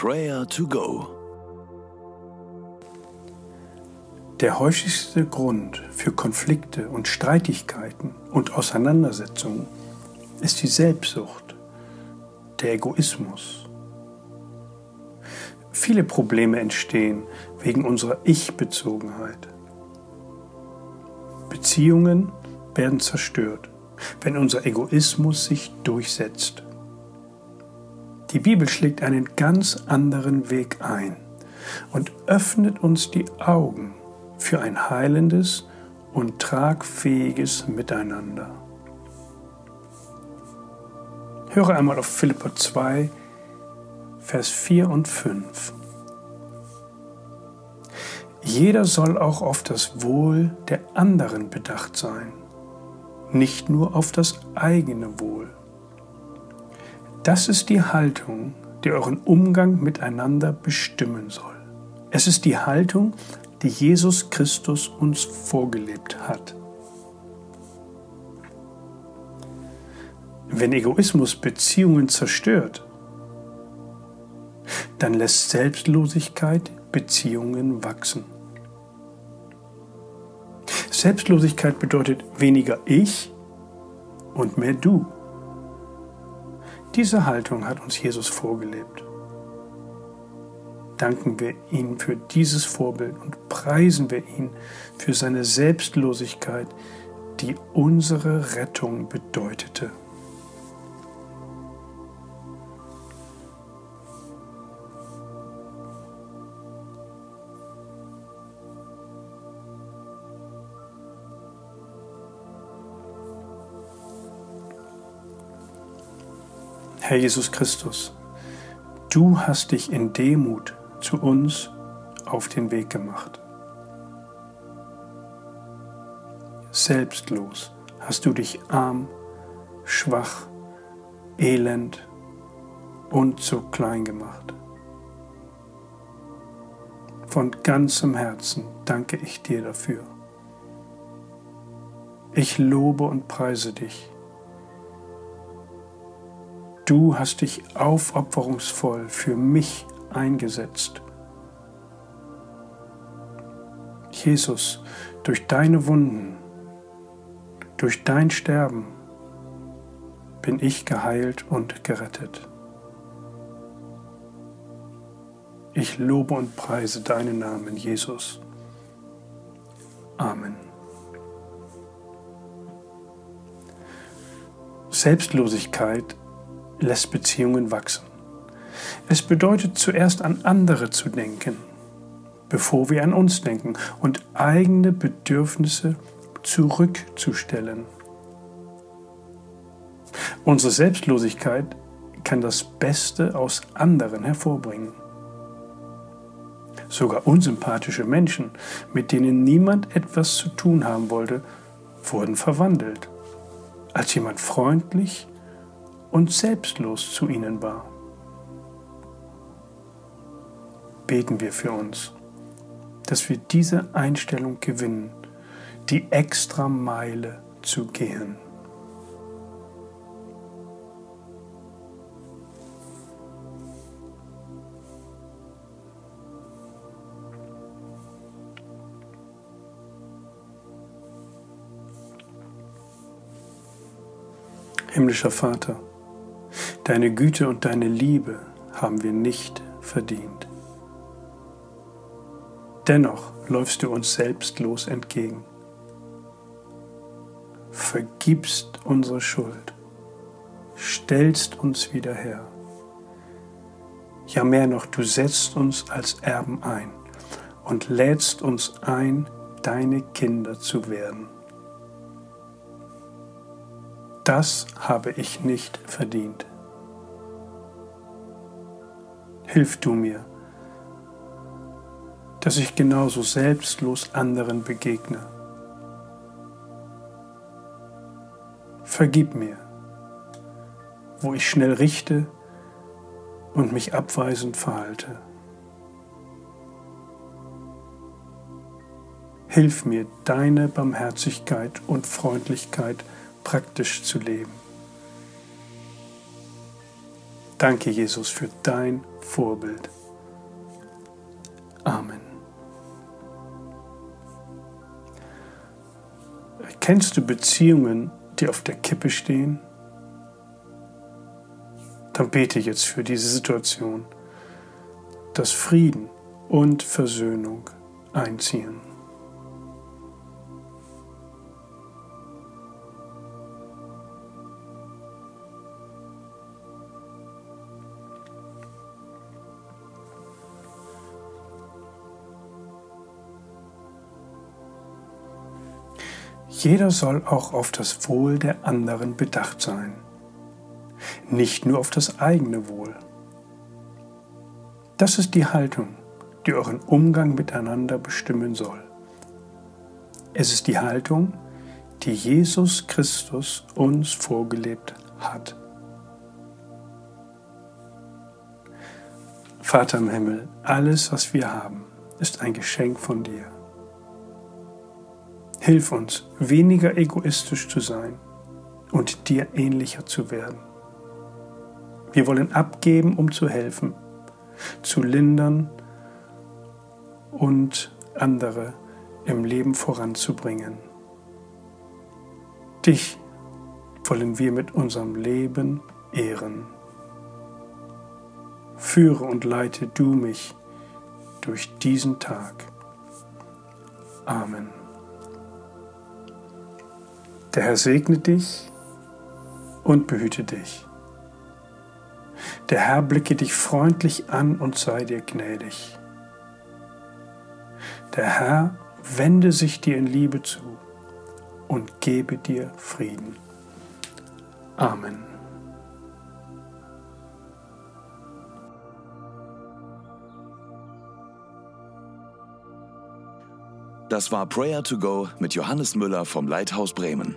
Prayer to Go. Der häufigste Grund für Konflikte und Streitigkeiten und Auseinandersetzungen ist die Selbstsucht, der Egoismus. Viele Probleme entstehen wegen unserer Ich-Bezogenheit. Beziehungen werden zerstört, wenn unser Egoismus sich durchsetzt. Die Bibel schlägt einen ganz anderen Weg ein und öffnet uns die Augen für ein heilendes und tragfähiges Miteinander. Höre einmal auf Philippa 2, Vers 4 und 5. Jeder soll auch auf das Wohl der anderen bedacht sein, nicht nur auf das eigene Wohl. Das ist die Haltung, die euren Umgang miteinander bestimmen soll. Es ist die Haltung, die Jesus Christus uns vorgelebt hat. Wenn Egoismus Beziehungen zerstört, dann lässt Selbstlosigkeit Beziehungen wachsen. Selbstlosigkeit bedeutet weniger ich und mehr du. Diese Haltung hat uns Jesus vorgelebt. Danken wir ihm für dieses Vorbild und preisen wir ihn für seine Selbstlosigkeit, die unsere Rettung bedeutete. Herr Jesus Christus, du hast dich in Demut zu uns auf den Weg gemacht. Selbstlos hast du dich arm, schwach, elend und zu klein gemacht. Von ganzem Herzen danke ich dir dafür. Ich lobe und preise dich Du hast dich aufopferungsvoll für mich eingesetzt. Jesus, durch deine Wunden, durch dein Sterben bin ich geheilt und gerettet. Ich lobe und preise deinen Namen, Jesus. Amen. Selbstlosigkeit lässt Beziehungen wachsen. Es bedeutet zuerst an andere zu denken, bevor wir an uns denken und eigene Bedürfnisse zurückzustellen. Unsere Selbstlosigkeit kann das Beste aus anderen hervorbringen. Sogar unsympathische Menschen, mit denen niemand etwas zu tun haben wollte, wurden verwandelt, als jemand freundlich und selbstlos zu ihnen war. Beten wir für uns, dass wir diese Einstellung gewinnen, die extra Meile zu gehen. Himmlischer Vater, Deine Güte und deine Liebe haben wir nicht verdient. Dennoch läufst du uns selbstlos entgegen. Vergibst unsere Schuld, stellst uns wieder her. Ja mehr noch, du setzt uns als Erben ein und lädst uns ein, deine Kinder zu werden. Das habe ich nicht verdient hilf du mir, dass ich genauso selbstlos anderen begegne. Vergib mir, wo ich schnell richte und mich abweisend verhalte. Hilf mir, deine Barmherzigkeit und Freundlichkeit praktisch zu leben. Danke, Jesus, für dein Vorbild. Amen. Kennst du Beziehungen, die auf der Kippe stehen? Dann bete jetzt für diese Situation, dass Frieden und Versöhnung einziehen. Jeder soll auch auf das Wohl der anderen bedacht sein, nicht nur auf das eigene Wohl. Das ist die Haltung, die euren Umgang miteinander bestimmen soll. Es ist die Haltung, die Jesus Christus uns vorgelebt hat. Vater im Himmel, alles, was wir haben, ist ein Geschenk von dir. Hilf uns, weniger egoistisch zu sein und dir ähnlicher zu werden. Wir wollen abgeben, um zu helfen, zu lindern und andere im Leben voranzubringen. Dich wollen wir mit unserem Leben ehren. Führe und leite du mich durch diesen Tag. Amen. Der Herr segne dich und behüte dich. Der Herr blicke dich freundlich an und sei dir gnädig. Der Herr wende sich dir in Liebe zu und gebe dir Frieden. Amen. Das war Prayer to Go mit Johannes Müller vom Leithaus Bremen.